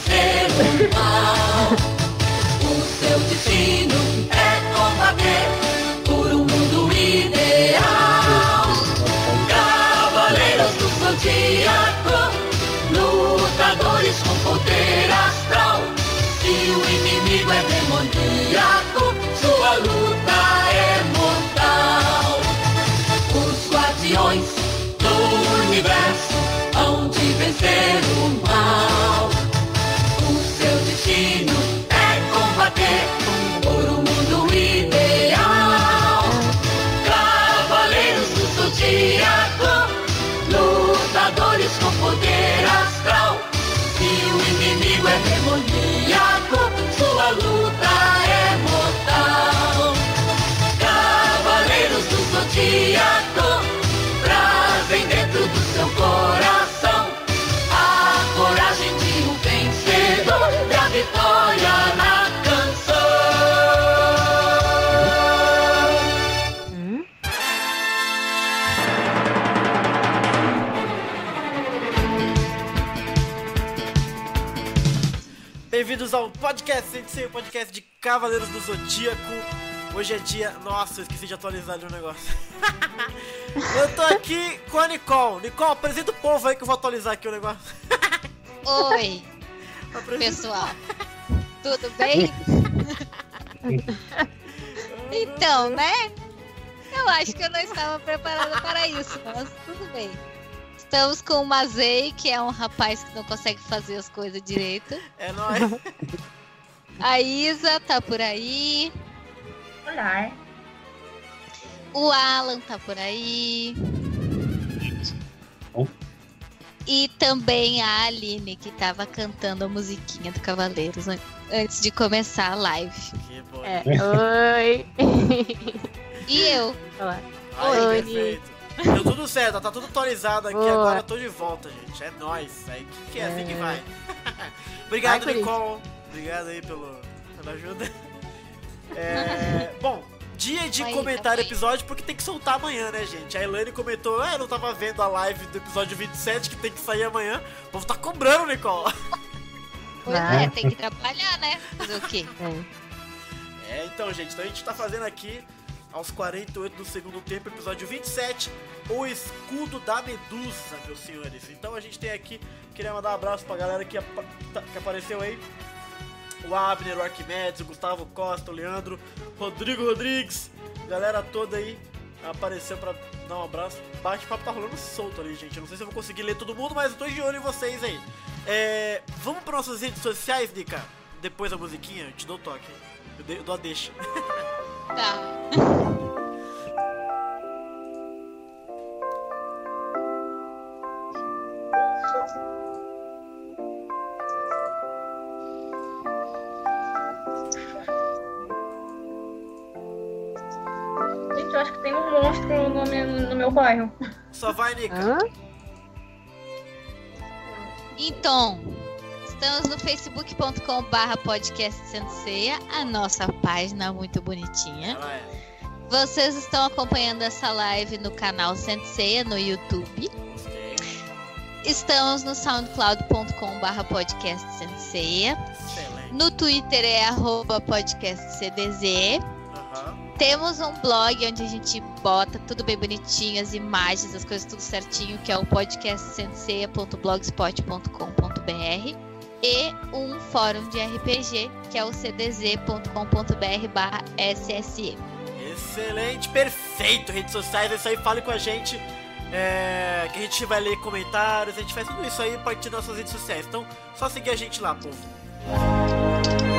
quiero. Bem-vindos ao podcast Sensei, o podcast de Cavaleiros do Zodíaco. Hoje é dia. Nossa, eu esqueci de atualizar ali o negócio. eu tô aqui com a Nicole. Nicole, apresenta o povo aí que eu vou atualizar aqui o negócio. Oi, Apresenta- pessoal. Tudo bem? Então, né? Eu acho que eu não estava preparada para isso, mas tudo bem. Estamos com o Mazei, que é um rapaz que não consegue fazer as coisas direito. É nóis. A Isa tá por aí. Olá. O Alan tá por aí. E também a Aline, que tava cantando a musiquinha do Cavaleiros an- antes de começar a live. que bom. É. Oi. E eu. Olá. Oi. perfeito. Deu tudo certo, tá tudo atualizado aqui. Boa. Agora eu tô de volta, gente. É nóis. Aí que, que é, assim que É. vai. Obrigado, Vai Nicole. Obrigado aí pelo, pela ajuda. É, bom, dia de Aí, comentar tá episódio porque tem que soltar amanhã, né, gente? A Elaine comentou, ah, eu não tava vendo a live do episódio 27 que tem que sair amanhã. O povo tá cobrando, Nicole. Pois é, tem que trabalhar, né? Fazer o quê? É. É, então, gente, então a gente tá fazendo aqui, aos 48 do segundo tempo, episódio 27, o escudo da Medusa, meus senhores. Então a gente tem aqui, queria mandar um abraço pra galera que, tá- que apareceu aí. O Abner, o Arquimedes, o Gustavo Costa, o Leandro, Rodrigo Rodrigues, galera toda aí apareceu pra dar um abraço. Bate-papo tá rolando solto ali, gente. Eu não sei se eu vou conseguir ler todo mundo, mas eu tô de olho em vocês aí. É, vamos para nossas redes sociais, Nika? Depois da musiquinha, eu te dou o toque. Eu dou a deixa. Tá. Gente, eu acho que tem um monstro no meu, no meu bairro. Só vai, Nika. Hã? Então, estamos no facebook.com barra podcast Senseia, a nossa página muito bonitinha. É. Vocês estão acompanhando essa live no canal Senseia no YouTube. Estamos no soundcloud.com barra podcast Senseia. No Twitter é arroba podcastcdz. Temos um blog onde a gente bota tudo bem bonitinho, as imagens, as coisas tudo certinho, que é o podcastsenseia.blogspot.com.br e um fórum de RPG, que é o cdz.com.br barra sse. Excelente, perfeito. Redes sociais, é isso aí, fale com a gente. É, que a gente vai ler comentários, a gente faz tudo isso aí a partir das nossas redes sociais. Então, só seguir a gente lá, povo.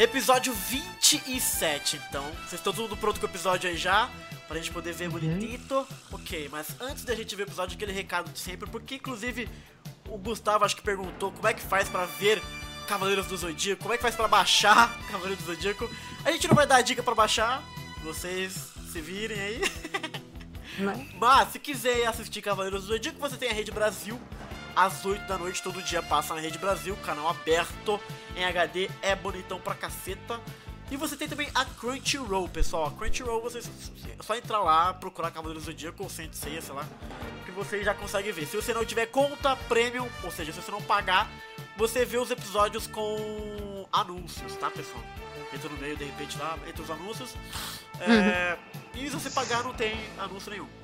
Episódio 27, então. Vocês estão tudo pronto com o episódio aí já? Pra gente poder ver bonitito. Ok, mas antes da gente ver o episódio, aquele recado de sempre, porque inclusive o Gustavo acho que perguntou como é que faz pra ver Cavaleiros do Zodíaco, como é que faz pra baixar Cavaleiros do Zodíaco. A gente não vai dar dica pra baixar, vocês se virem aí. Né? Mas se quiser assistir Cavaleiros do Zodíaco, você tem a Rede Brasil, às 8 da noite, todo dia passa na Rede Brasil, canal aberto em HD, é bonitão pra caceta. E você tem também a Crunchyroll, pessoal. A Crunchyroll, você é só entrar lá, procurar Cavaleiros do Zodíaco ou Sensei, sei lá, que você já consegue ver. Se você não tiver conta premium, ou seja, se você não pagar, você vê os episódios com anúncios, tá, pessoal? Entra no meio, de repente, lá, entre os anúncios. É, E se você pagar, não tem anúncio nenhum.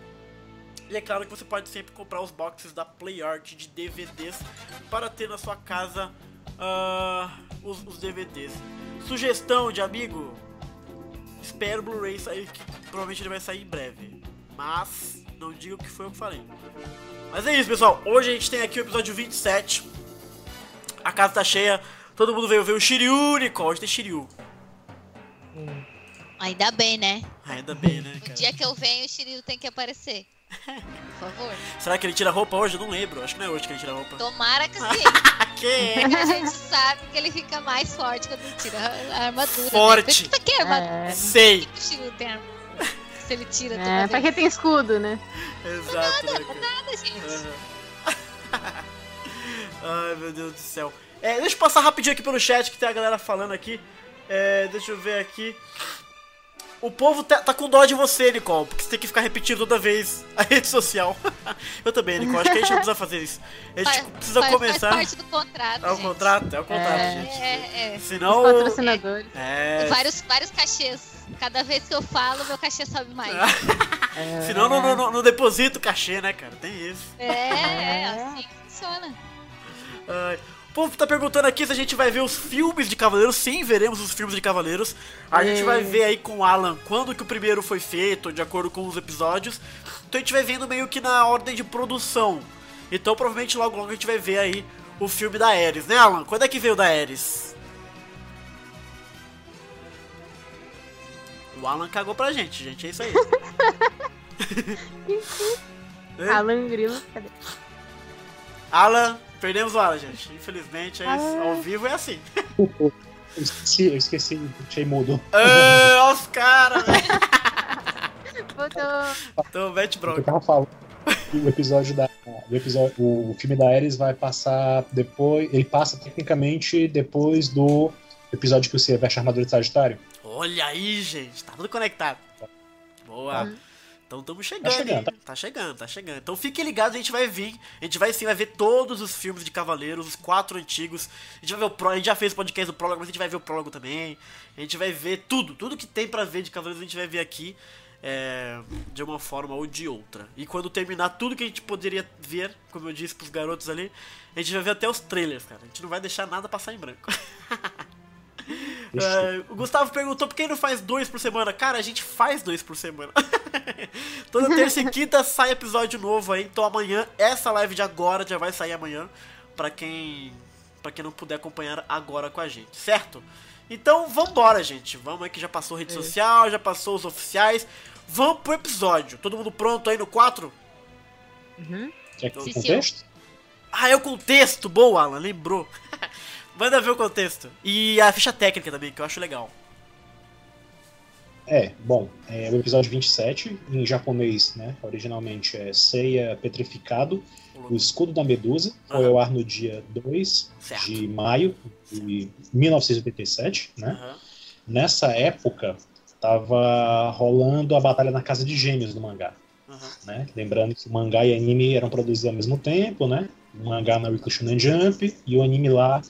E é claro que você pode sempre comprar os boxes da Play Art de DVDs para ter na sua casa ah, os, os DVDs. Sugestão de amigo: espero o Blu-ray sair, que provavelmente ele vai sair em breve. Mas não diga o que foi eu que falei. Mas é isso, pessoal. Hoje a gente tem aqui o episódio 27. A casa tá cheia. Todo mundo veio ver o Shiryu, Nicole. Hoje tem Shiryu. Ainda bem, né? Ainda bem, né, O cara? dia que eu venho, o Shiryu tem que aparecer. Por favor. Será que ele tira roupa hoje? Eu não lembro. Acho que não é hoje que ele tira roupa. Tomara que sim. Que? A gente sabe que ele fica mais forte quando ele tira a armadura. Forte. Né? Pra que armadura? É, Sei. Por que o Shiryu tem armadura? Se ele tira toda é, vez. pra que tem escudo, né? Exato, né, cara? Nada, gente. Ai, meu Deus do céu. É, deixa eu passar rapidinho aqui pelo chat que tem a galera falando aqui. É, deixa eu ver aqui. O povo tá, tá com dó de você, Nicole, porque você tem que ficar repetindo toda vez a rede social. eu também, Nicole, acho que a gente não precisa fazer isso. A gente Faz- precisa faz, começar. Faz parte do contrato. É o contrato, é o contrato, É. gente. É, é. Os Senão. patrocinadores. É. Vários, vários cachês. Cada vez que eu falo, meu cachê sobe mais. É, Senão não, não, não, deposita o cachê, né, cara? Tem isso. É, é, assim que funciona. Povo tá perguntando aqui se a gente vai ver os filmes de Cavaleiros. Sim, veremos os filmes de Cavaleiros. A gente É. vai ver aí com o Alan quando que o primeiro foi feito, de acordo com os episódios. Então a gente vai vendo meio que na ordem de produção. Então provavelmente logo logo a gente vai ver aí o filme da Ares, né, Alan? Quando é que veio da Ares? O Alan cagou pra gente, gente. É isso aí. É? Alan Grilo, cadê? Alan, perdemos o Alan, gente. Infelizmente, é isso. Ah. ao vivo é assim. Eu esqueci, eu esqueci, deixei mudo. Ah, os caras, velho. Então, mete Eu bronca. tava falando que o episódio da. O, episódio, o filme da Ares vai passar depois. Ele passa tecnicamente depois do episódio que você veste a armadura de Sagitário. Olha aí, gente. Tá tudo conectado. Boa. Tá. Então estamos chegando, Tá chegando, hein? Tá chegando, tá chegando. Então fiquem ligados, a gente vai vir. A gente vai sim, vai ver todos os filmes de Cavaleiros, os quatro antigos. A gente vai ver o prólogo, a gente já fez o podcast do prólogo, mas a gente vai ver o prólogo também. A gente vai ver tudo, tudo que tem pra ver de Cavaleiros a gente vai ver aqui. é, de uma forma ou de outra. E quando terminar tudo que a gente poderia ver, como eu disse pros garotos ali, a gente vai ver até os trailers, cara. A gente não vai deixar nada passar em branco. É, o Gustavo perguntou por que não faz dois por semana. Cara, a gente faz dois por semana. Toda terça e quinta sai episódio novo aí. Então amanhã, essa live de agora já vai sair amanhã. Pra quem, pra quem não puder acompanhar agora com a gente, certo? Então vambora, gente. Vamos aí que já passou rede social, já passou os oficiais. Vamos pro episódio. Todo mundo pronto aí no 4? Uhum. Quer que Sim, o contexto? Ah, é o contexto. Boa, Alan, lembrou. Manda ver o contexto. E a ficha técnica também, que eu acho legal. É, bom, é o episódio 27, em japonês, né? Originalmente é Seiya Petrificado, o escudo da Medusa. Foi Aham. ao ar no dia 2 Certo. de maio de 1987, né? Aham. Nessa época, tava rolando a Batalha na Casa de Gêmeos do mangá. Aham. né? Lembrando que o mangá e anime eram produzidos ao mesmo tempo, né? O mangá na Weekly Shonen Jump e o anime lá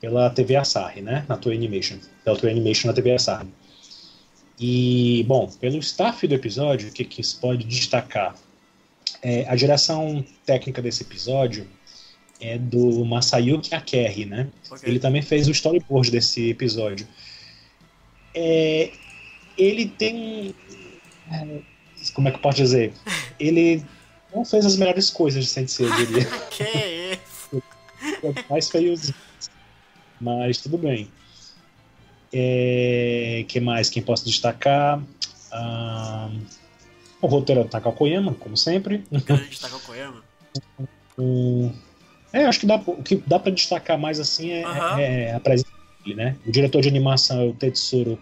pela TV Asahi, né? Na Toei Animation. Pela Toei Animation na TV Asahi. E, bom, pelo staff do episódio, o que, que se pode destacar? É, a direção técnica desse episódio é do Masayuki Akerri, né? Ok. Ele também fez o storyboard desse episódio. É, ele tem. Como é que eu posso dizer? Ele não fez as melhores coisas de Sensei, eu diria. Que isso? É mais feiozinho. Mas tudo bem. É, que mais? Quem posso destacar? Ah, o roteiro é do Takao Koyama, como sempre. Grande Takao Koyama. Hum, é, acho que dá, o que dá pra destacar mais assim é, Aham. é a presença dele, né? O diretor de animação é o Tetsuro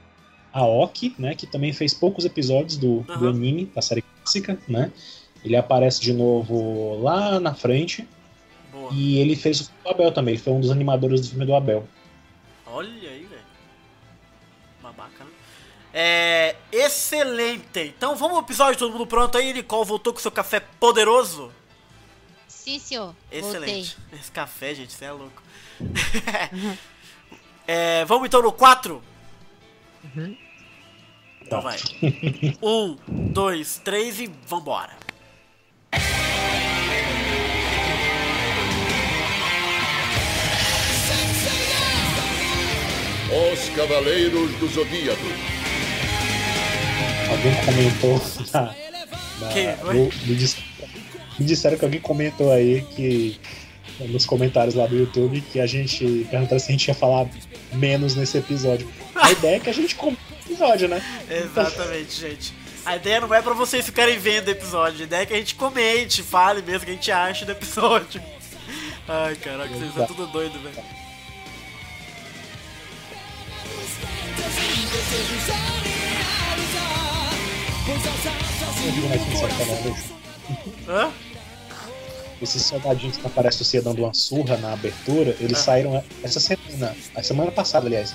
Aoki, né? Que também fez poucos episódios do, do anime, da série clássica, né? Ele aparece de novo lá na frente. Boa. E ele fez o filme do Abel também, ele foi um dos animadores do filme do Abel. Olha aí, velho. Babaca, né? É. Excelente! Então vamos ao episódio, todo mundo pronto aí? Nicole voltou com seu café poderoso? Sim, senhor. Excelente. Esse café, gente, você é louco. É, vamos então no 4? Então Tá. vai. Um, dois, três e vambora. Os Cavaleiros do Zodíaco. Alguém comentou na, na- Que? Oi? no- me, dis- me disseram que alguém comentou aí que nos comentários lá do YouTube que a gente perguntaram se a gente ia falar menos nesse episódio. A ideia é que a gente comente o episódio, né? Exatamente, gente. A ideia não é pra vocês ficarem vendo o episódio, a ideia é que a gente comente, fale mesmo o que a gente acha do episódio. Ai, caraca, vocês são tudo doido, velho. Hã? Esses soldadinhos que aparecem você dando uma surra na abertura, eles Ah. saíram essa semana, a semana passada, aliás,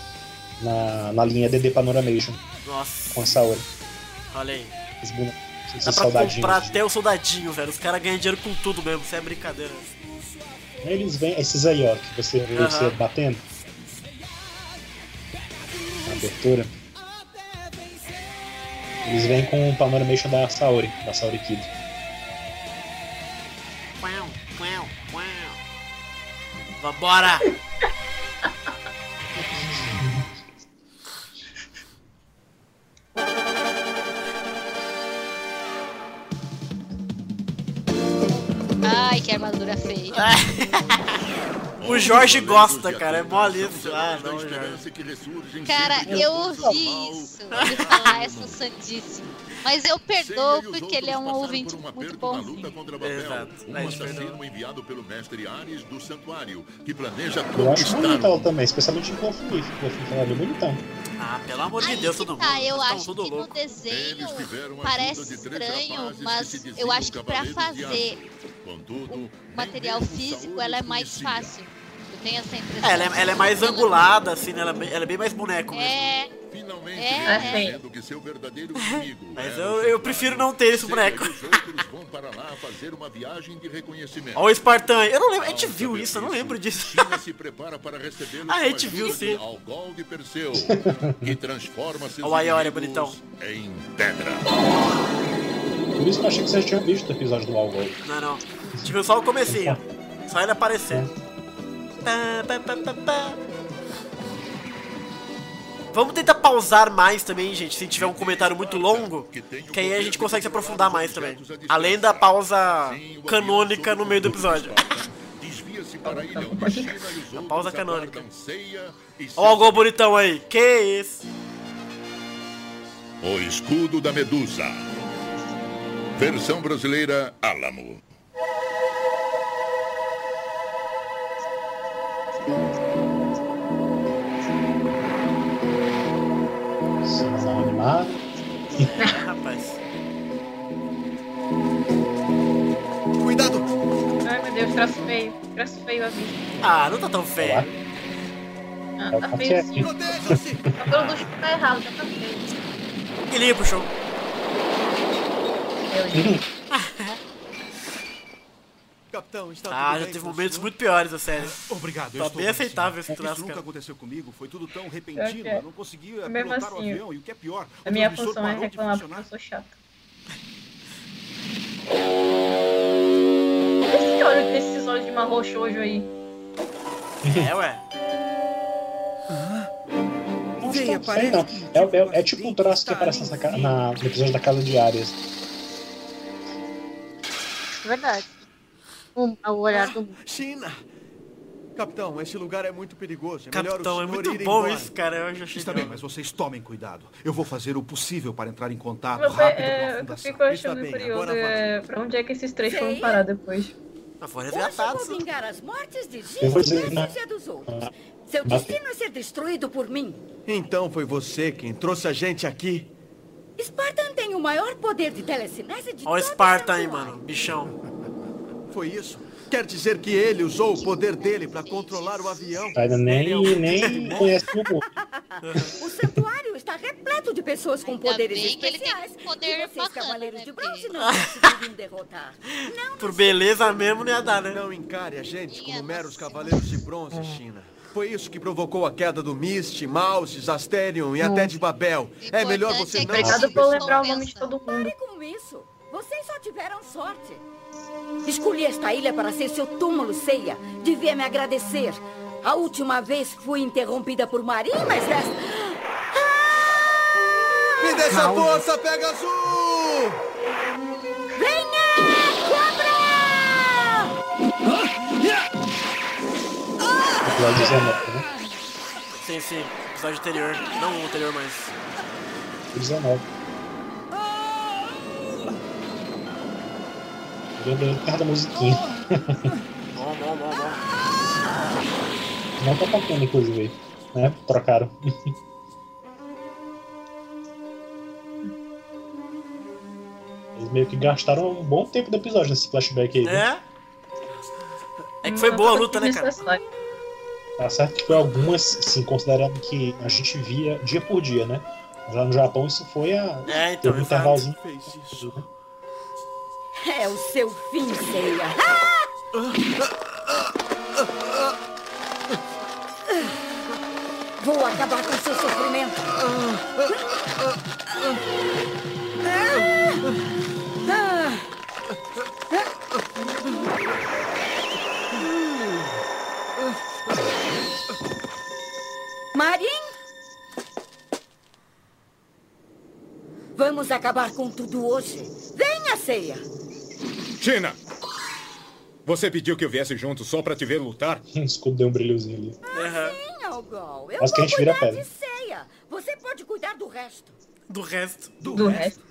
na, na linha DD Panoramation Nossa, com a Saori. olha aí. Esses, esses Dá pra soldadinhos. comprar até o soldadinho, velho. Os caras ganham dinheiro com tudo mesmo, isso é brincadeira. Eles vêm, esses aí, ó, que você vê Aham. você batendo. Abertura. Eles vêm com o Panoramation da Saori, da Saori Kid. Vambora! Jorge gosta, cara, é mole isso. Ah, não, Jorge. Cara, eu ouvi isso. Ele falar essa sandice. Mas eu perdoo porque ele é um ouvinte muito bonzinho. Exato. Um perdão. assassino enviado pelo mestre Ares do Santuário, que planeja Eu acho conquistar bonito ela o também, especialmente em. Clofif ela é bem bonitão. Ah, pelo amor de Deus, todo tá, mundo. eu acho que no desenho parece estranho, mas eu acho que pra fazer o material físico ela é mais fácil. Tenho essa impressão. É, ela é, ela é mais angulada, assim, né? Ela é bem, ela é bem mais boneco mesmo. É, Finalmente, É, reconhecendo que seu verdadeiro inimigo Mas eu, eu prefiro não ter esse boneco. vão para lá fazer uma viagem de reconhecimento. Olha o Spartan. Eu não lembro, a gente Ao viu isso, eu não lembro disso. China se prepara para recebê-lo Ah, a gente viu, sim. Algol de Perseu, que transforma seus Olha o Aiori, bonitão. em pedra. Por isso que eu achei que vocês tinham visto o episódio do Algol. Não, não. A gente viu só o comecinho. Só ele aparecer. Pá, pá, pá, pá, pá. Vamos tentar pausar mais também, gente, se tiver um comentário muito longo, que aí a gente consegue se aprofundar mais também. Além da pausa canônica no meio do episódio. A pausa canônica. Olha o Algol bonitão aí. Que isso? O escudo da Medusa. Versão brasileira Alamo. Animada. Rapaz. Cuidado! Ai meu Deus, traço feio. Traço feio a vista. Ah, não tá tão feio. Lá. Ah, o tá feio sim. café. Proteja-se! O cabelo do Chico tá errado, já tá feio. Que limpo, show. Eu, gente. Capitão, está Ah, tudo já bem teve momentos senhor? muito piores da série. Obrigado, eu Tá estou bem aceitável esse troço, Isso nunca cara. aconteceu comigo, foi tudo tão repentino, é. eu não conseguia Mesmo pilotar assim, o avião, e o que é pior, A minha função é reclamar porque eu sou chata. Esse olho desses olhos de marrom xoxo aí. É, ué. Não sei, sei não. parece É, que é, é tipo um troço que aparece nessa ca- acidente na, no episódio da Casa de Arias. Verdade. O, o olhar do mundo. China! Capitão, esse lugar é muito perigoso. É Capitão, é muito bom embora. isso, cara. Eu já achei Está bem, mas vocês tomem cuidado. Eu vou fazer o possível para entrar em contato Eu, rápido com a é, eu fundação. fico achando bem, curioso é, pra onde é que esses três foram parar depois. Ah, foram resgatados. vou vingar as mortes de Eu vou Gil, dizer, desses e dos outros. Seu Mas- destino é ser destruído por mim. Então foi você quem trouxe a gente aqui. Spartan tem o maior poder de telecinese de Olha o todo Sparta aí, mano. Bichão. Foi isso? Quer dizer que ele usou o poder dele para controlar o avião. Ainda nem, nem conhece o mundo. O santuário está repleto de pessoas com Ainda poderes bem que ele tem especiais. poder e vocês, bacana, cavaleiros né, de bronze, não conseguiriam derrotar. Não, Por beleza mesmo não ia dar, né? Não encare a gente como meros cavaleiros de bronze, China. Foi isso que provocou a queda do Mist, Mouse, Asterion e até de Babel. É melhor você é não... Obrigado por lembrar o nome de todo mundo. pare com isso. Vocês só tiveram sorte. Escolhi esta ilha para ser seu túmulo, ceia. Devia me agradecer. A última vez fui interrompida por Marim, mas desta... Me dê essa força, Pega Azul! Venha, cobra! Episódio 19, né? Sim, sim. Episódio anterior. Não o anterior, mas. 19. Eu lembrei por causa da musiquinha. Bom, bom, bom, bom. Não tá tocando, inclusive. aí, Né? Trocaram. Eles meio que gastaram um bom tempo do episódio nesse flashback aí. né? É? É que foi boa a luta, né, cara? Tá certo que foi algumas, assim, considerando que a gente via dia por dia, né? Mas lá no Japão isso foi a. É, então, um intervalozinho. Fez isso. É o seu fim, ceia. Vou acabar com seu sofrimento. Marim? Vamos acabar com tudo hoje. Venha, ceia. China! Você pediu que eu viesse junto só pra te ver lutar? O escudo deu um brilhozinho ali. Sim, Algol. Eu Mas que a vou gente vira cuidar pedra. de ceia. Você pode cuidar do resto. Do resto. Do resto.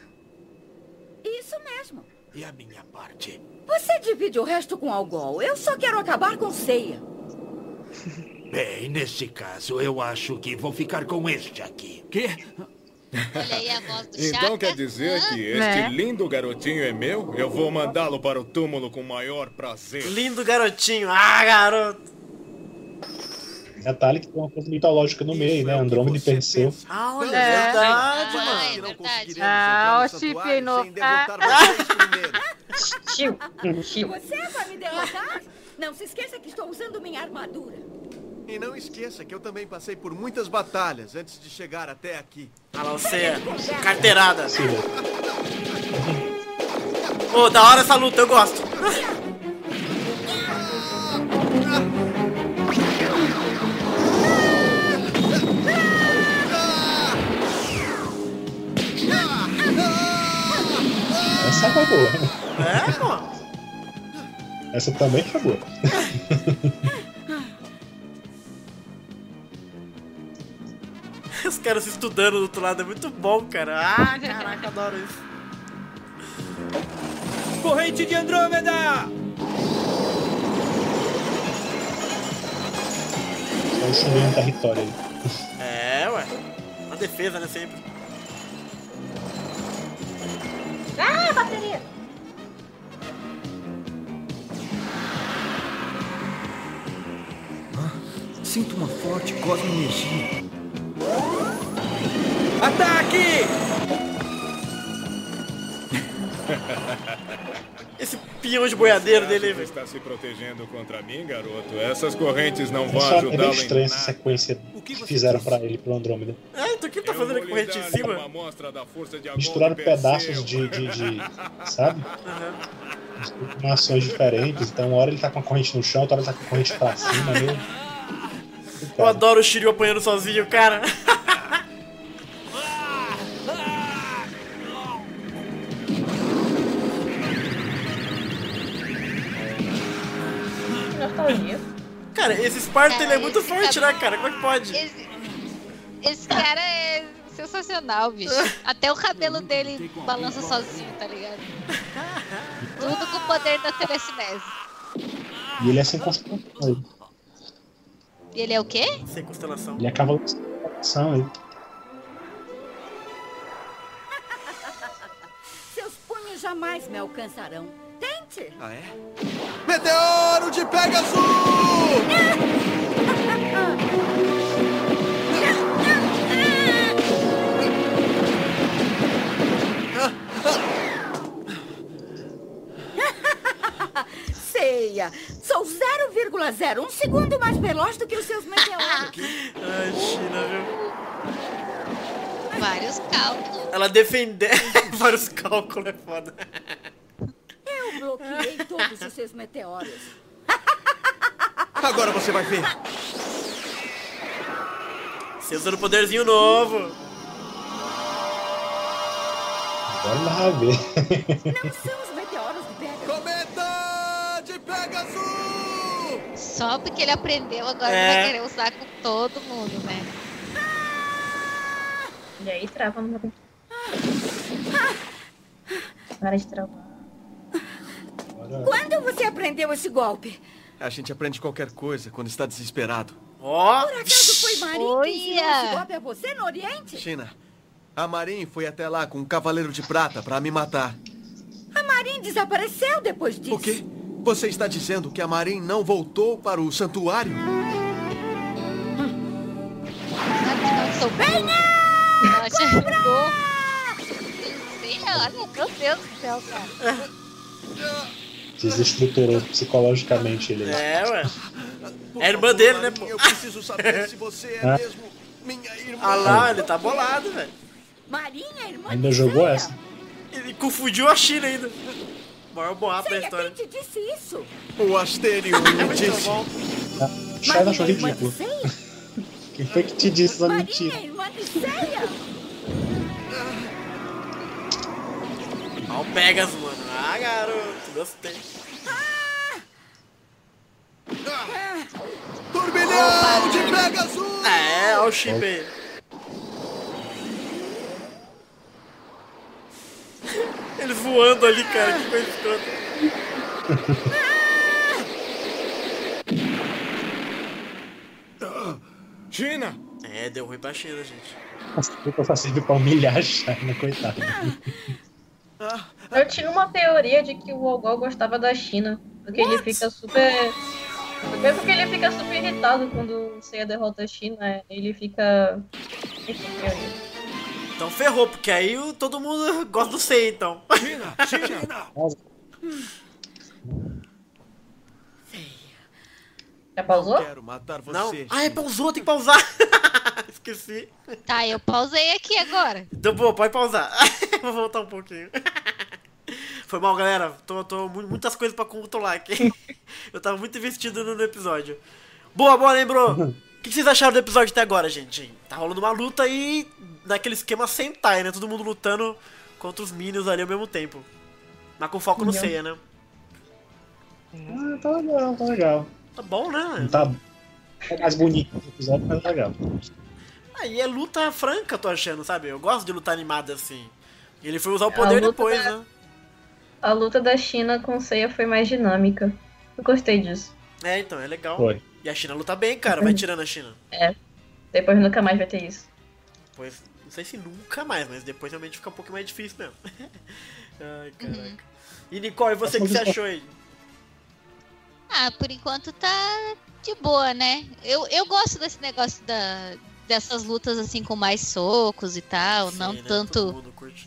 Isso mesmo. E a minha parte? Você divide o resto com Algol. Eu só quero acabar com ceia. Bem, nesse caso, eu acho que vou ficar com este aqui. Quê? Olha aí a voz do Então Chaka. quer dizer Hã? que este Né? lindo garotinho é meu? Eu vou mandá-lo para o túmulo com o maior prazer. Lindo garotinho. Ah, garoto. Detalhe que tem uma coisa mitológica no meio, aí, né? Andrômeda e Perseu. Ah, olha, É. verdade, Ah, mano. é que não verdade. conseguiremos Ah, o Chip no-. Você vai me derrotar? Não se esqueça que estou usando minha armadura. E não esqueça que eu também passei por muitas batalhas antes de chegar até aqui. Ah lá, você é carteirada. Sim, né? Ô, da hora essa luta, eu gosto. Essa foi boa. É, pô. Essa também foi boa. Os caras estudando do outro lado é muito bom, cara. Ah, caraca, adoro isso. Corrente de Andrômeda! Estão destruindo um território aí. É, ué. Uma defesa, né, sempre. Ah, bateria. Sinto uma forte cosmo-energia. Ataque! Esse pinhão de boiadeiro Você dele, velho. está se protegendo contra mim, garoto? Essas correntes não vão Só é ajudá-lo bem em estranha essa sequência O que que você fizeram pra ele, pro Andrômeda. É, então o que ele tá fazendo lhe corrente em cima? Misturaram pedaços de, de, de- sabe? Com ações diferentes. Então, uma hora ele tá com a corrente no chão, outra hora ele tá com a corrente pra cima. Meio... Eu adoro o Shiryu apanhando sozinho, cara. Cara, esse Sparta ele é muito forte, cara- né, cara? Como é que pode? Esse, esse cara é sensacional, bicho. Até o cabelo dele balança sozinho, tá ligado? Tudo com o poder da telecinese. E ele é sem constelação. Ele, E ele é o quê? Sem constelação. ele é cavalo sem constelação. Ele. Seus punhos jamais me alcançarão. Sorte! Ah, é? Meteoro de Pegasus! Ceia, sou 0,01 segundo mais veloz do que os seus meteoros. Ai, China, viu? Vários cálculos. Ela defender vários cálculos é foda. Eu bloqueei todos os seus meteoros. Agora você vai ver. Você usando poderzinho novo. Vai ver. Não são os meteoros de Pegasus. Cometa de Pegasus! Só porque ele aprendeu, agora É. ele vai querer usar com todo mundo, né? E aí trava no meu computador. Para de travar. Quando você aprendeu esse golpe? A gente aprende qualquer coisa quando está desesperado. Ó. Por acaso foi Marin que ensinou esse golpe a você no Oriente? China, a Marin foi até lá com um cavaleiro de prata para me matar. A Marin desapareceu depois disso. O quê? Você está dizendo que a Marin não voltou para o santuário? Burro. Ela chegou. Sim, olha, meu Deus do céu, cara. Desestruturou psicologicamente ele. É, ué. É irmã dele, né, pô? Eu preciso saber se você é Ah. mesmo minha irmã. Ah lá, ele tá bolado, velho. Marin é irmã Ainda de jogou essa? Ele confundiu a China ainda. Maior boato da história. quem te disse isso? O Asterion É me disse. bom. China achou ridículo. Quem foi que te disse essa mentira? irmã de Ceia? Ó o Pegasus, mano. Ah, garoto. Gostei. Turbilhão de Pegasus! É, ó o chip aí. Eles voando ali, cara. Que coisa escrota. China! É, deu ruim pra China, gente. Desculpa, só serve pra humilhar a China, coitado. Eu tinha uma teoria de que o Algol gostava da China. Porque ele fica super. Primeiro porque ele fica super irritado quando o Seiya derrota a China. Ele fica. Então ferrou, porque aí todo mundo gosta do Sei, então. China! China! Já pausou? Quero matar você. Não. Ah, é pausou, tem que pausar. Esqueci. Tá, eu pausei aqui agora. Então, pô, pode pausar. Vou voltar um pouquinho. Foi mal, galera. Tô, tô mu- muitas coisas pra controlar aqui. Eu tava muito investido no, no episódio. Boa, boa, lembrou? O que, que vocês acharam do episódio até agora, gente? Tá rolando uma luta aí naquele esquema Sentai, né? Todo mundo lutando contra os Minions ali ao mesmo tempo. Mas com foco no Minion. Seiya, né? Ah, tá legal, tá legal. Tá bom, Não né? tá é mais bonito no episódio, mas é legal. Aí é luta franca, tô achando, sabe? Eu gosto de luta animada assim. E ele foi usar o A poder luta depois, da- né? A luta da China com o Seiya foi mais dinâmica. Eu gostei disso. É, então, é legal. Foi. E a China luta bem, cara. Vai tirando a China. Depois nunca mais vai ter isso. Depois, não sei se nunca mais, mas depois realmente fica um pouco mais difícil mesmo. Ai, caraca. E Nicole, você o que você achou aí? Ah, por enquanto tá de boa, né? Eu, eu gosto desse negócio da, dessas lutas assim com mais socos e tal, Sim, não né? Tanto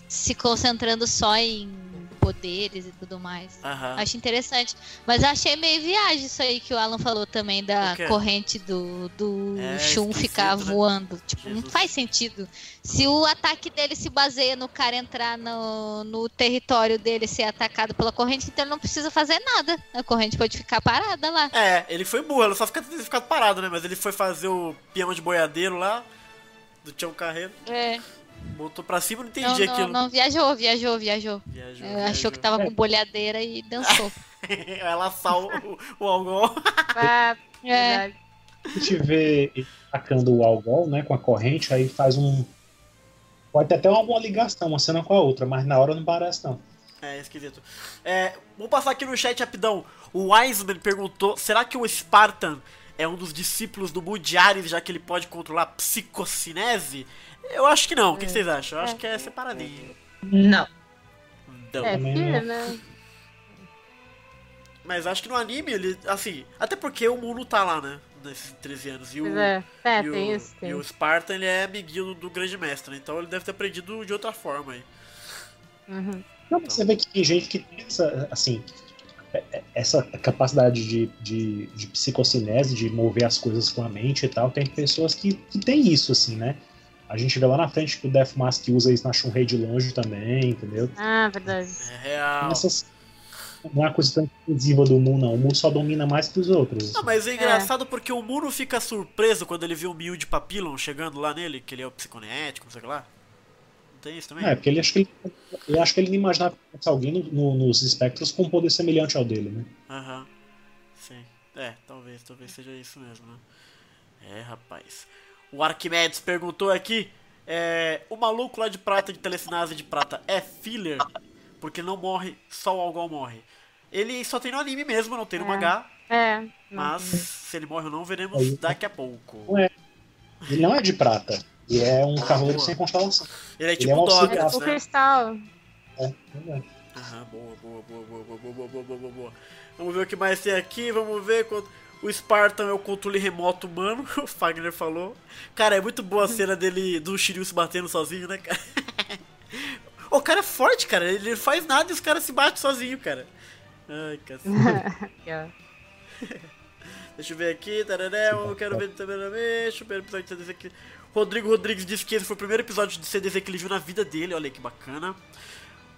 se concentrando só em poderes e tudo mais. Aham. Acho interessante. Mas eu achei meio viagem isso aí que o Alan falou também da corrente do, do É, Shun ficar né? voando. Tipo, não Jesus. faz sentido. Se o ataque dele se baseia no cara entrar no, no território dele ser atacado pela corrente, então ele não precisa fazer nada. A corrente pode ficar parada lá. É, ele foi burro, ela só fica ficado parado, né? Mas ele foi fazer o peão de boiadeiro lá, do Tião Carreiro, É. botou pra cima, não entendi Não, não, aquilo. não, viajou, viajou, viajou. Viajou, É, viajou. achou que tava com bolhadeira e dançou. Ela assou o, o algol. Ah, É. A gente vê ele atacando o Algol, né, com a corrente, aí faz um. Pode ter até uma boa ligação, uma cena com a outra, mas na hora não parece, não. É, esquisito. É, vou passar aqui no chat rapidão. O Wiseman perguntou: será que o Spartan é um dos discípulos do Mudiares, já que ele pode controlar psicocinese? Eu acho que não. O que, que vocês acham? Eu acho que é separadinho. Não. Não. É, Também filho, não. né? Mas acho que no anime ele. Assim, até porque o Muno tá lá, né? Nesses 13 anos. E o, é. É, e tem o, isso, tem. E o Spartan ele é amiguinho do, do grande mestre, então ele deve ter aprendido de outra forma aí. Uhum. Não, Você vê que tem gente que tem essa, assim, é- é- essa capacidade de, de, de psicocinese, de mover as coisas com a mente e tal, tem pessoas que, que tem isso, assim, né? A gente vê lá na frente que o Death Mask usa isso na Shunrei de longe também, entendeu? Ah, verdade. É real. Essas, não é uma coisa tão exclusiva do Mu, não. O Mu só domina mais que os outros. Não, mas é engraçado porque o Muno fica surpreso quando ele vê o Mil de Papillon chegando lá nele, que ele é o psiconético, não sei o que lá. Não tem isso também? É, porque ele acho que ele, eu acho que ele não imaginava que alguém no- no- nos espectros com um poder semelhante ao dele, né? Aham. Sim. É, talvez, talvez seja isso mesmo, né? É, rapaz. O Arquimedes perguntou aqui: é, o maluco lá de prata, de telecinase de prata, é filler? Porque não morre, só o Algol morre. Ele só tem no anime mesmo, não tem no É. mangá. É. Mas se ele morre ou não, veremos daqui a pouco. Não é. Ele não é de prata. Ele é um cavaleiro boa. sem constelação. Ele é Ele tipo é um Douglas, auxiliar. O né? cristal. É, verdade. Aham, boa, boa, boa, boa, boa, boa, boa, boa, boa, boa, boa. Vamos ver o que mais tem aqui, vamos ver quanto... O Spartan é o controle remoto humano, o Fagner falou. Cara, é muito boa a cena dele, do Shiryu se batendo sozinho, né, cara? o cara é forte, cara, ele não faz nada e os caras se batem sozinho, cara. Ai, cacete. Deixa eu ver aqui, tararé, eu quero ver também, deixa eu ver o episódio de CDZ aqui. Rodrigo Rodrigues disse que esse foi o primeiro episódio de CDZ que ele viu na vida dele, olha aí que bacana.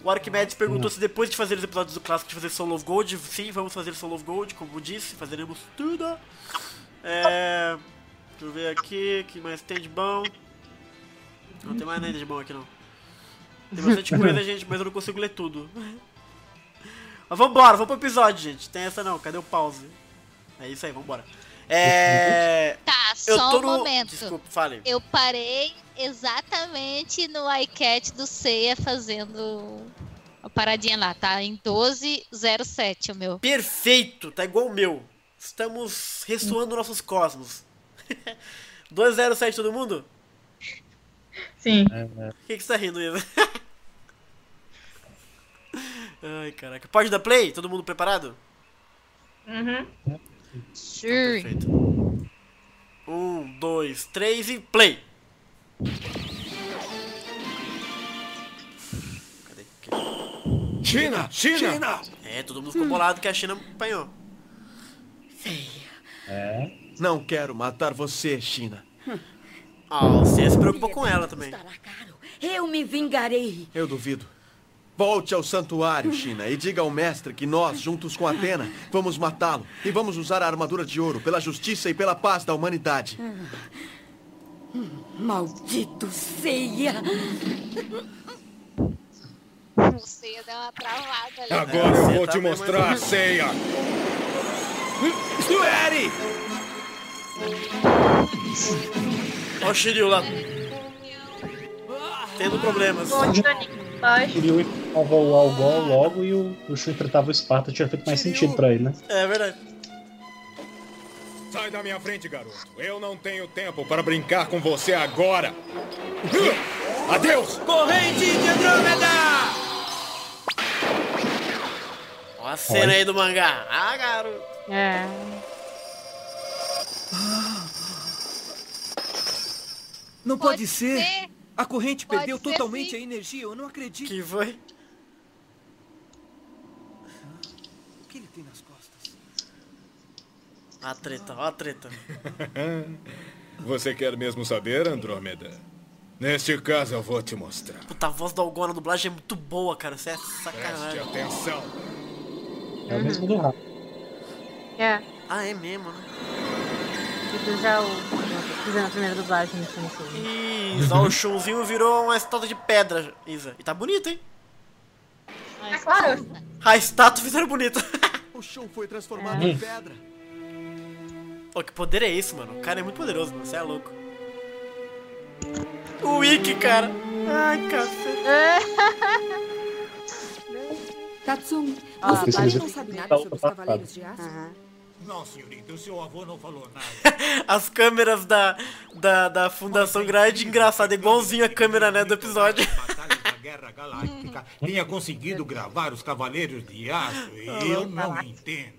O Arquimedes perguntou se depois de fazer os episódios do clássico de fazer Soul of Gold, sim, vamos fazer Soul of Gold, como disse, fazeremos tudo. É, deixa eu ver aqui, o que mais tem de bom? Não tem mais nada de bom aqui não. Tem bastante coisa, gente, mas eu não consigo ler tudo. Mas vambora, vamos pro episódio, gente. Tem essa não, cadê o pause? É isso aí, vambora. É. Tá, Eu só tô um no. momento. Desculpa, fale. Eu parei exatamente no iCat do Ceia fazendo a paradinha lá, tá? Em 1207 o meu. Perfeito, tá igual o meu. Estamos ressoando nossos cosmos. 207 todo mundo? Sim. O que, que você tá rindo, Isa? Ai, caraca. Pode dar play? Todo mundo preparado? Uhum. Sure. Perfeito. Um, dois, três e play! Cadê? Aqui. China! China! É, todo mundo ficou bolado que a China apanhou. É. Não quero matar você, China. Ah, você se preocupou com ela também. Eu me vingarei. Eu duvido. Volte ao santuário, China, e diga ao mestre que nós, juntos com Atena, vamos matá-lo. E vamos usar a armadura de ouro pela justiça e pela paz da humanidade. Maldito Ceia. O Ceia deu uma travada ali. Agora É, eu vou tá te mostrar, mais- ceia! Sueri! Olha o Shiryu lá. Tendo problemas. Shiryu enfrentava o Algol logo e o, o Shu enfrentava o Esparta, tinha feito mais sentido pra ele, né? É verdade. Sai da minha frente, garoto. Eu não tenho tempo para brincar com você agora. Adeus! Corrente de Andrômeda! Olha a cena aí do mangá. Ah, garoto. É. Não pode, ser. ser. A corrente Pode perdeu totalmente sim. a energia. Eu não acredito. Que foi? O que ele tem nas costas? A treta, ó a treta. Você quer mesmo saber, Andrômeda? Neste caso eu vou te mostrar. Puta, a voz do Algon na dublagem é muito boa, cara. Isso é Preste sacanagem. atenção. É o mesmo do Rafa. É. Ah, é mesmo, né? Fiz já o. Fiz a primeira dublagem no filme. Isso, ó, o chãozinho virou uma estátua de pedra, Isa. E tá bonito, hein? É claro. A estátua fizeram bonito. O chão foi transformado em pedra. Pô, que poder é esse, mano? O cara é muito poderoso, mano. Você é louco. O Ikki, cara. Ai, cacete. Tatsumi, Ah, você tá. também não sabe nada sobre os Cavaleiros de Aço? Não, senhorita, o seu avô não falou nada. As câmeras da, da, da Fundação Grade, engraçado, igualzinho a câmera, né, do episódio. Guerra Galáctica tenha conseguido gravar os Cavaleiros de Aço. E eu não entendo.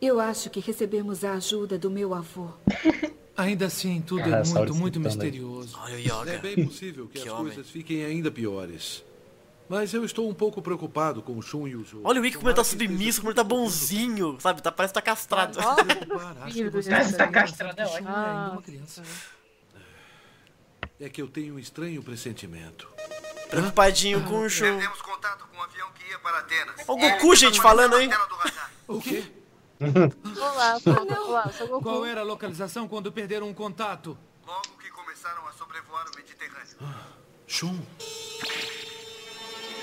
Eu acho que recebemos a ajuda do meu avô. Ainda assim, tudo Ah, é muito, muito misterioso. Olha o Yoga. É bem possível que, Que as homem. coisas fiquem ainda piores. Mas eu estou um pouco preocupado com o Shun e o Zoro. Olha o Wiki como ele tá submisso, como ele tá bonzinho, sabe? Tá, parece que tá castrado. Filho do Essa Deus. castrada é ótima. Ah, É que eu tenho um estranho pressentimento. Preocupadinho com o show. Perdemos contato com o avião que ia para Atenas. Olha o Goku, gente, falando aí. Radar. O quê? Olá, sou, olá, sou Goku. Qual era a localização quando perderam um contato? Logo que começaram a sobrevoar o Mediterrâneo. Shun.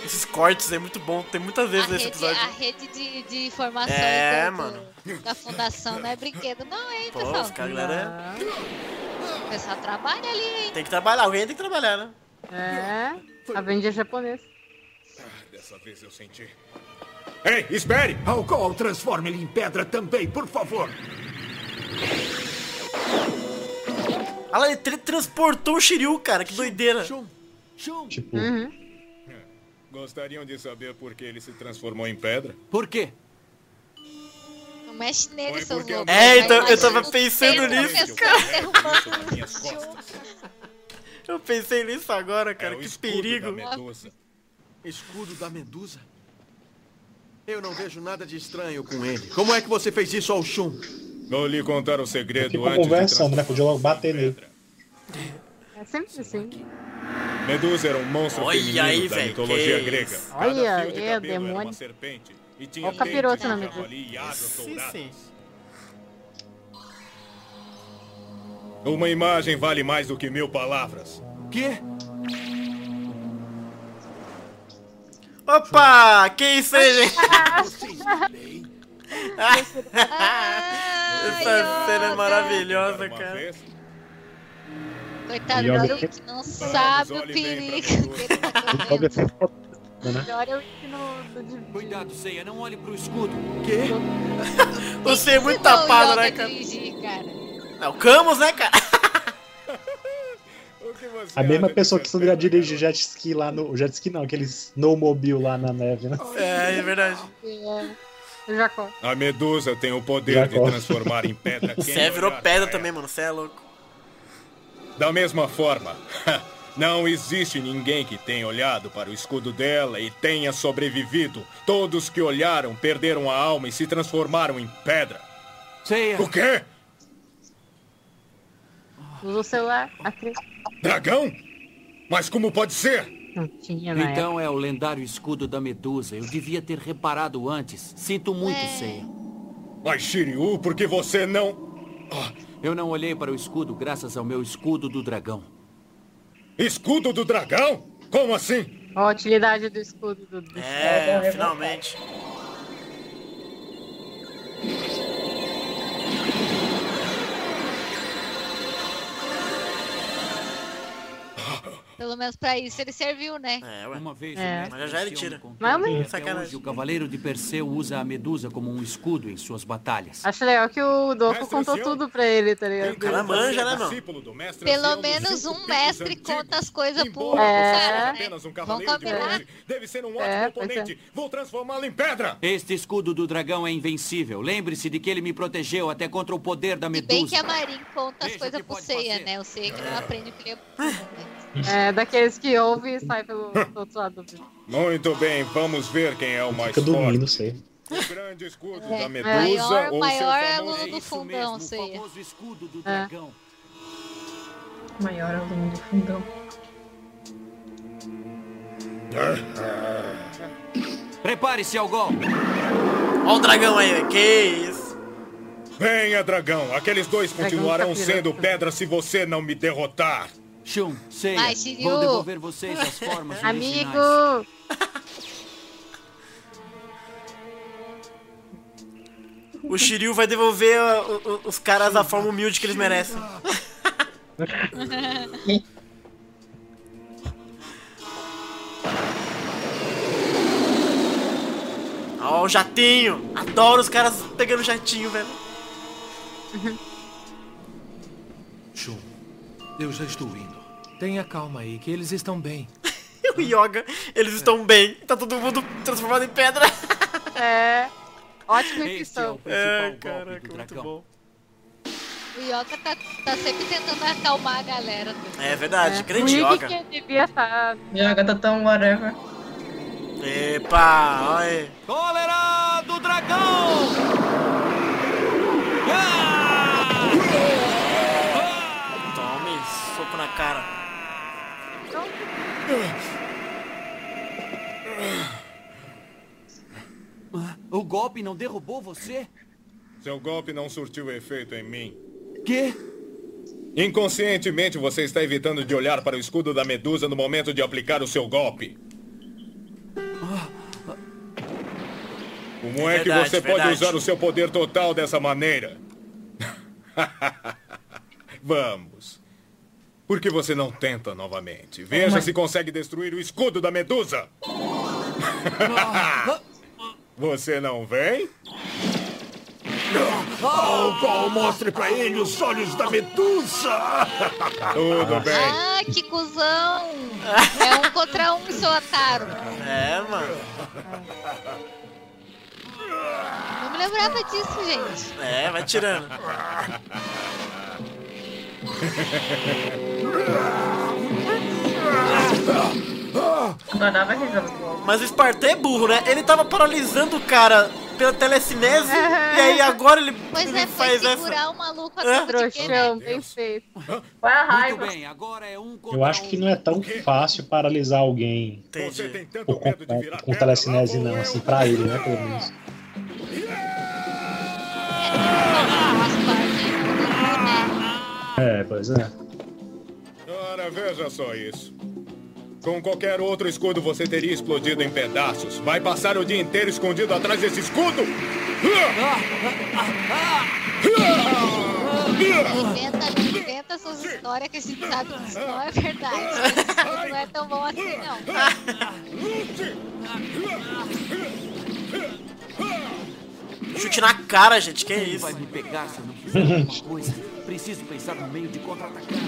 Esses cortes é muito bom, tem muitas A vezes nesse rede, episódio. a rede de, de informações É, do- mano. da fundação não é brinquedo, não, hein, Pô, pessoal? os caras, galera, O pessoal trabalha ali, hein? tem que trabalhar, alguém tem que trabalhar, né? É, Avenger japonês. Dessa vez eu senti. Ei, espere! Alcohol, transforme ele em pedra também, por favor. Olha lá, ele tra- transportou o Shiryu, cara, que doideira. Shun. Shun. Tipo, Uhum. Gostariam de saber por que ele se transformou em pedra? Por quê? Não mexe nele, Foi seus porque loucos. É, então, eu tava pensando nisso, cara. Eu pensei nisso agora, É cara, o que escudo perigo. da Medusa. Escudo da Medusa? Eu não vejo nada de estranho com ele. Como é que você fez isso ao Shun? Vou lhe contar o segredo antes de conversando, né? Podia logo bater nele. É sempre assim. Medusa era um monstro Olha feminino aí, da velho, mitologia grega. isso. Cada Olha, fio de é, cabelo era uma demônio. serpente e tinha Olha o capiroto dentes na Medusa. Sim, sim. Uma imagem vale mais do que mil palavras. Quê? Opa, que isso aí, gente? Essa cena é maravilhosa, cara. Coitado Yoga do que- Luke, não sabe o perigo que ele tá correndo. né? Melhor eu ir no, no Cuidado, Seiya, não olhe pro escudo. Quê? Você é muito tapado, né, cara? dirigir, cara. É o Camus, né, cara? que A mesma pessoa que pedra, dirigir jet ski lá no. Jet ski não, aquele snowmobile lá na neve, né? É, é verdade. É, Jacó. A Medusa tem o poder de transformar em pedra quem Você virou pedra também, mano. Você é louco. Da mesma forma, não existe ninguém que tenha olhado para o escudo dela e tenha sobrevivido. Todos que olharam perderam a alma e se transformaram em pedra. Seiya, O quê? Usa o celular. Aqui. Dragão? Mas como pode ser? Não tinha na época. então é o lendário escudo da Medusa. Eu devia ter reparado antes. Sinto muito, É. Seiya. Mas Shiryu, por que você não... Eu não olhei para o escudo graças ao meu escudo do dragão. Escudo do dragão? Como assim? Ó, a utilidade do escudo do. do- É, finalmente. Pelo menos pra isso ele serviu, né? É, ué. Uma vez É. Mas já já ele tira. Mas, todo mas- Sacanagem. hoje, o Cavaleiro de Perseu usa a Medusa como um escudo em suas batalhas. Acho legal que o Doku Mestre contou Ancião. tudo pra ele, tá ligado? O cara manja, né, mano? Discípulo do mestre Pelo menos um mestre antigos. conta as coisas pro É. cara, né? apenas um Vamos cavaleiro de bronze, deve ser um ótimo É, pois oponente. Vou transformá-lo em pedra. Este escudo do dragão é invencível. Lembre-se de que ele me protegeu até contra o poder da E Medusa. bem que a Marin conta as coisas pro Seiya, fazer. né? O Seiya que não aprende o que ele É, daqueles que ouve e sai pelo do outro lado do vídeo. Muito bem, vamos ver quem é o mais Fica dormindo, forte. sei. O grande escudo É, da Medusa maior- ou maior seu é famoso... aluno do Isso fundão, mesmo, o escudo do É. dragão. Maior aluno do fundão. Prepare-se ao gol. Ó o dragão aí. Que isso. Venha, dragão. Aqueles dois continuarão capiroto. sendo pedra se você não me derrotar. Shun, Seiya, Vai, Shiryu. vou devolver vocês as formas originais. Amigo! O Shiryu vai devolver uh, uh, os caras da forma humilde que eles merecem. Ó, o jatinho. Adoro os caras pegando jatinho, velho. Shun, eu já estou indo. Tenha calma aí, que eles estão bem. o Yoga, eles estão bem. Tá todo mundo transformado em pedra. É. Ótima Este é É, caraca, muito dragão. bom. O Yoga tá, tá sempre tentando acalmar a galera. É verdade, É. grande o Yoga. que devia estar. Yoga tá tão whatever. Epa, olha aí. Cólera do dragão! Tome, soco na cara. O golpe não derrubou você? Seu golpe não surtiu efeito em mim. Quê? Inconscientemente você está evitando de olhar para o escudo da medusa no momento de aplicar o seu golpe. Como é, que verdade, você pode verdade. usar o seu poder total dessa maneira? Vamos. Por que você não tenta novamente? Veja se consegue destruir o escudo da medusa. você não vem? Oh, mostre pra ele os olhos da medusa! Tudo bem. Ah, que cuzão! É um contra um, seu otário. É, mano. Não me lembrava disso, gente. É, vai tirando. Mas o Spartan é burro, né? Ele tava paralisando o cara pela telecinese e aí agora ele, Pois ele é, faz essa. segurar o maluco É? Trouxão, bem feito. Qual é a Muito raiva? bem, agora é um Eu acho que não é tão fácil paralisar alguém Você Entendi. tem tanto por medo de completo virar com pedra, telecinese, não, assim, pra ele, né, pelo menos. É, pois é. Ora, veja só isso. Com qualquer outro escudo você teria explodido em pedaços. Vai passar o dia inteiro escondido atrás desse escudo? Inventa, inventa suas histórias que a gente sabe que isso não é verdade. Isso não é tão bom assim, não. Chute na cara, gente, que Ele isso? vai me pegar se eu não fizer alguma coisa. Preciso pensar no meio de contra-atacar.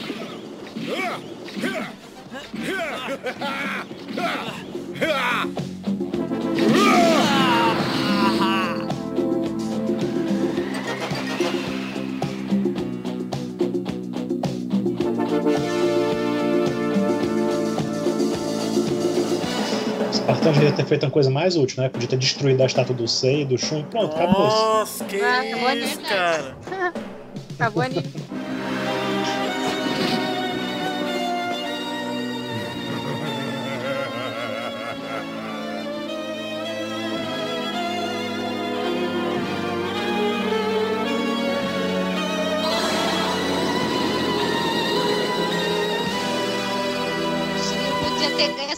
Spartan devia ter feito uma coisa mais útil, né? Podia ter destruído a estátua do Sei e do Shun e pronto, acabou. Nossa, que Ah, acabou isso, cara. Acabou ali.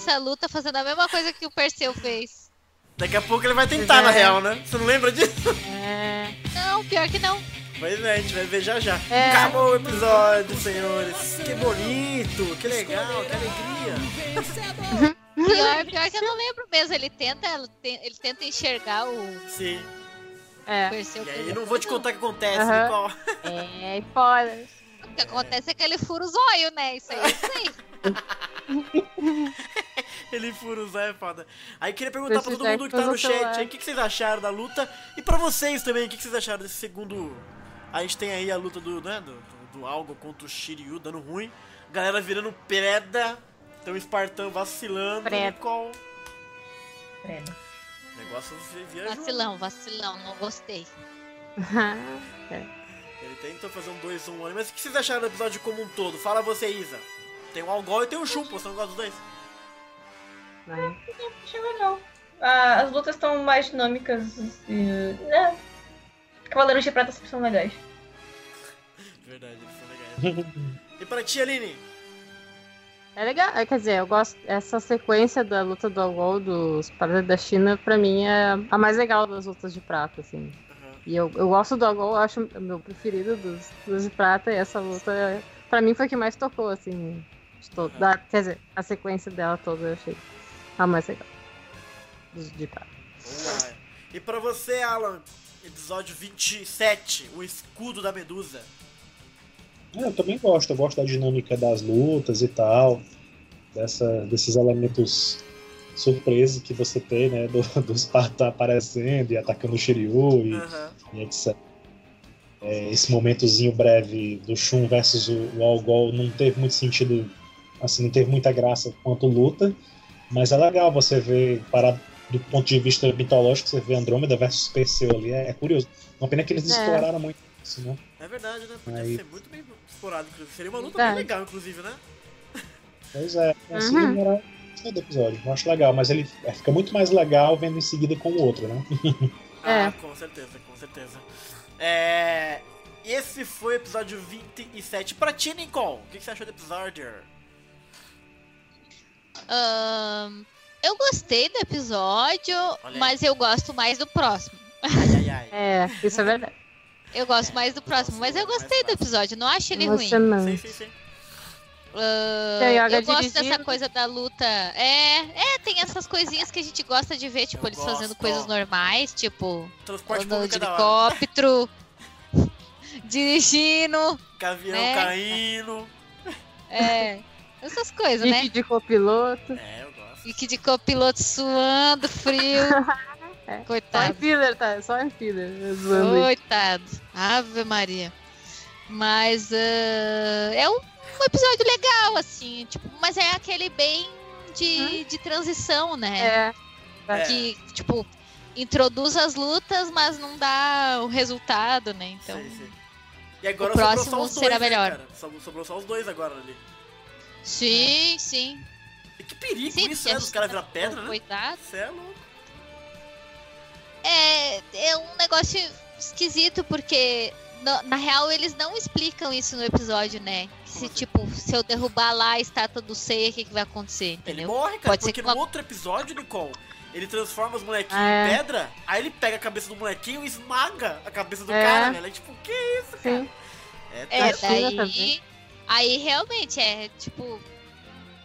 Podia ter ganho essa luta fazendo a mesma coisa que o Perseu fez. Daqui a pouco ele vai tentar, na real, né? Você não lembra disso? É. Não, pior que não. Pois é, a gente vai ver já já. É. Acabou o episódio, senhores. Que bonito, que legal, que alegria. Pior, pior que eu não lembro mesmo. Ele tenta, ele tenta enxergar o Sim. É. Perseu. E aí, não vou te contar o que acontece, Aham. qual. É, spoilers. O que acontece é que ele fura os olhos, né? Isso aí, isso aí. Ele fura o Zé, é foda. Aí queria perguntar pra todo mundo que tá no chat aí, o que, que vocês acharam da luta? E pra vocês também, o que, que vocês acharam desse segundo... A gente tem aí a luta do, né, do, do, do Algo contra o Shiryu, dando ruim. Galera virando preda. Tem o Spartan vacilando. Preda. Qual... Credo. O negócio viajou. Vacilão, vacilão, não gostei. Ele tentou fazer um 2-1 ali. Mas o que vocês acharam do episódio como um todo? Fala você, Isa. Tem o Algol e tem o Shun, pô. Você não gosta dos dois? Achei legal. Ah, as lutas estão mais dinâmicas e. né? Cavaleiros de Prata sempre são legais. Verdade, eles são legais. e pra ti, Aline? É legal, é, quer dizer, eu gosto. Essa sequência da luta do Algol dos Paradas da China, pra mim, é a mais legal das lutas de prata, assim. E eu, eu gosto do Algol, eu acho o meu preferido dos, dos de prata, e essa luta, pra mim, foi a que mais tocou, assim. De todo, da, quer dizer, a sequência dela toda eu achei a mais legal. Dos lá. E pra você, Alan, episódio 27, o escudo da Medusa. É, eu também gosto, eu gosto da dinâmica das lutas e tal. dessa, desses elementos surpresos que você tem, né? Do, do Sparta aparecendo e atacando o Shiryu e, Aham. e etc. É, esse momentozinho breve do Shun versus o, o Algol não teve muito sentido, assim, não teve muita graça quanto luta, mas é legal você ver, para do ponto de vista mitológico, você vê Andrômeda versus Perseu ali, é, é curioso. Uma pena que eles É. exploraram muito isso, né? É verdade, né? Podia Aí- ser muito bem explorado, inclusive. Seria uma luta bem legal, inclusive, né? Pois é, assim, Uhum. era do episódio, eu acho legal, mas ele é, fica muito mais legal vendo em seguida com o outro, né? Ah, É. com certeza, com certeza. É. Esse foi o episódio 27. Pra ti, Nicole, o que você achou do episódio? Ahn, eu gostei do episódio, mas eu gosto mais do próximo. Ai, ai, ai. É, isso é verdade. Eu gosto mais do próximo, mas eu gostei do episódio, não acho ele ruim. Sim, sim, sim. Yoga eu gosto dessa coisa da luta. É, é, tem essas coisinhas que a gente gosta de ver, tipo, Eu eles fazendo gosto. coisas normais, tipo, Transporte andando de é hora. helicóptero, dirigindo, Cavião né? caindo. é, essas coisas, né? Geek de copiloto. É, eu gosto. Que de copiloto suando, frio. É. Só em Coitado. filler, tá? Só em filler. zoando aí. Coitado. Ave Maria. Mas ah, é um, um episódio legal, assim, tipo, mas é aquele bem de, de transição, né? É. Que, tipo, introduz as lutas, mas não dá o resultado, né? Então. Sim, sim. E agora o próximo só os dois, será né, melhor. cara? Sobrou, sobrou só os dois agora ali. Sim, sim. E que perigo Sim, isso, né? gente caras tá- virar pedra, né? Coitado. Você é louco. É, é um negócio esquisito, porque no- na real eles não explicam isso no episódio, né? Se, assim? tipo, se eu derrubar lá a estátua do Seiya, o que, que vai acontecer, Ele entendeu? morre, cara, Pode ser porque que no outro episódio, Nicole, ele transforma os molequinhos É. em pedra, aí ele pega a cabeça do molequinho e esmaga a cabeça do É. cara, velho. É tipo, que isso, cara? Sim. É, É, Na China daí. Aí realmente é, tipo,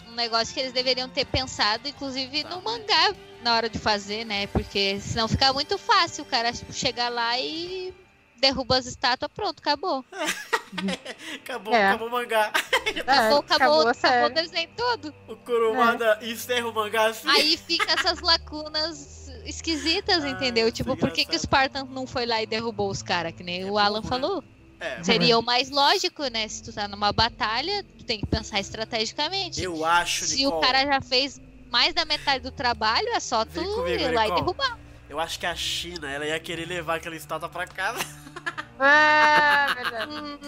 um negócio que eles deveriam ter pensado, inclusive, Tá. no mangá na hora de fazer, né? Porque senão fica muito fácil o cara tipo, chegar lá e derruba as estátuas, pronto, acabou. Acabou, É. acabou o mangá. É, Acabou, acabou, acabou acabou o desenho todo. O Kurumada encerra o mangá assim. Aí fica essas lacunas esquisitas, Ah, entendeu? isso é Tipo, por que, que o. Spartan não foi lá e derrubou os caras? Que nem É o Alan burro, né? É, Seria o mais lógico, né? Se tu tá numa batalha, tu tem que pensar estrategicamente. eu acho, Se Nicole, o cara já fez mais da metade do trabalho, é só tu comigo, ir lá e derrubar. eu acho que a China, ela ia querer levar aquela estátua pra casa. É, verdade.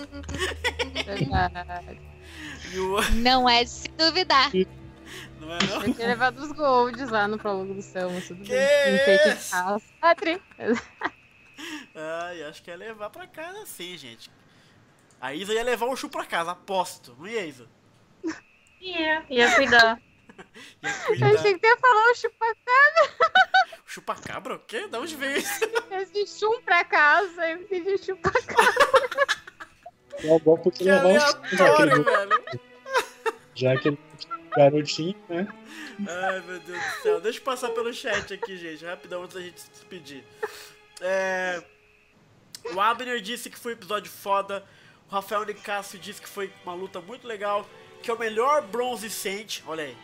verdade. O... Não é de se duvidar. Não é não? Eu tinha levado os golds lá no prólogo do céu, mas tudo Que bem. Enfeite de isso? Ah, tri. Ai, acho que ia levar pra casa sim, gente. A Isa ia levar o Chu pra casa, aposto. Não ia, Isa? Ia, ia cuidar. Ia Eu cuidar. achei que ia falar o chupacabra. Chupacabra? O quê? Da onde veio isso? Esse chum pra casa. Eu pedi chupacabra. O Algol porque Que levar ele, velho. já que ele é garotinho, né? Ai, meu Deus do céu. Deixa eu passar pelo chat aqui, gente. Rapidão, antes da gente se despedir. É... O Abner disse que foi um episódio foda. O Rafael Nicásio disse que foi uma luta muito legal. Que é o melhor Bronze Saint, olha aí.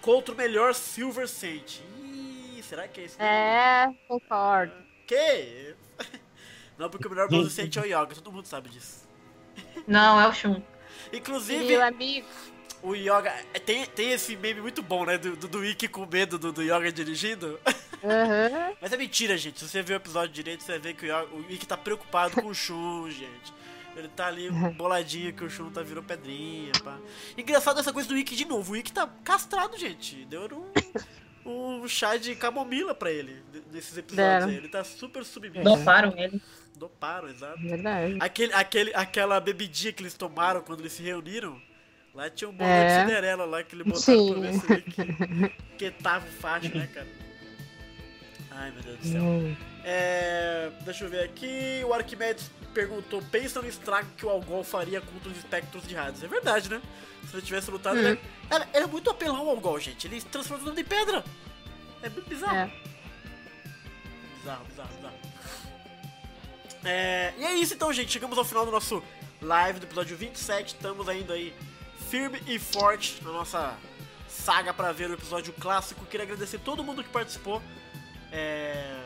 Contra o melhor Silver Saint. Ih, será que é isso? É, concordo. Que? Não, porque o melhor Bronze Saint é o Yoga. Todo mundo sabe disso. Não, é o Shun. Inclusive, Meu amigo. o Yoga... é, Tem, tem esse meme muito bom, né? Do, do, do Ikki com medo do, do Yoga dirigindo. Aham. Mas é mentira, gente. Se você ver o episódio direito, você vai ver que o, Ikki tá preocupado com o Shun, gente. Ele tá ali boladinho que o Shun tá virou pedrinha, pá. Engraçado essa coisa do Ikki de novo. O Ikki tá castrado, gente. Deu um, um chá de camomila pra ele nesses episódios aí. Ele tá super submisso. Doparam ele. Doparam, exato. Verdade. Aquele, aquele, aquela bebidinha que eles tomaram quando eles se reuniram. Lá tinha um bolo É. de Cinderela lá que ele botaram Sim. pra ver se ele que, que tava o facho, né, cara? Ai, meu Deus do céu. É, deixa eu ver aqui. O Arquimedes perguntou: pensa no estrago que o Algol faria contra os espectros de Hades. É verdade, né? Se ele tivesse lutado, Hum. ele, era, era muito apelão o Algol, gente. Ele se transforma tudo em pedra. É muito bizarro. É. Bizarro, bizarro, bizarro. É, e é isso então, gente. Chegamos ao final do nosso live do episódio 27. Estamos ainda aí firme e forte na nossa saga pra ver o episódio clássico. Queria agradecer todo mundo que participou. É...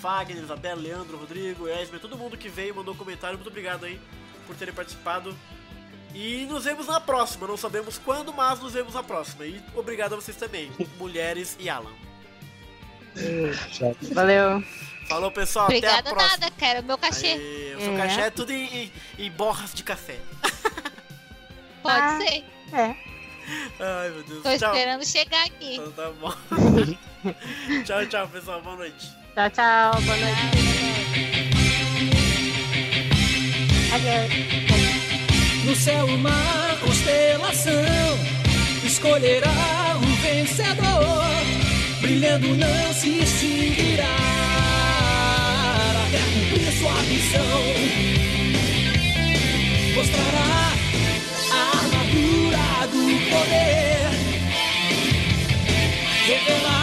Fagner, Isabela, Leandro, Rodrigo, Esme, todo mundo que veio, mandou comentário. Muito obrigado aí por terem participado. E nos vemos na próxima. Não sabemos quando, mas nos vemos na próxima. E obrigado a vocês também, mulheres e Alan. Valeu. Falou, pessoal. Obrigada até a próxima. nada, cara. Meu cachê. Aê, o seu É. cachê é tudo em, em- em borras de café. Pode Ah. ser. É. Ai, meu Deus. Tô tchau. esperando chegar aqui. Então tá bom. tchau, tchau, pessoal. Boa noite. Tchau, tchau. Boa noite. No céu uma constelação escolherá o vencedor, brilhando não se extinguirá até cumprir sua missão. Mostrará a armadura do poder, revelar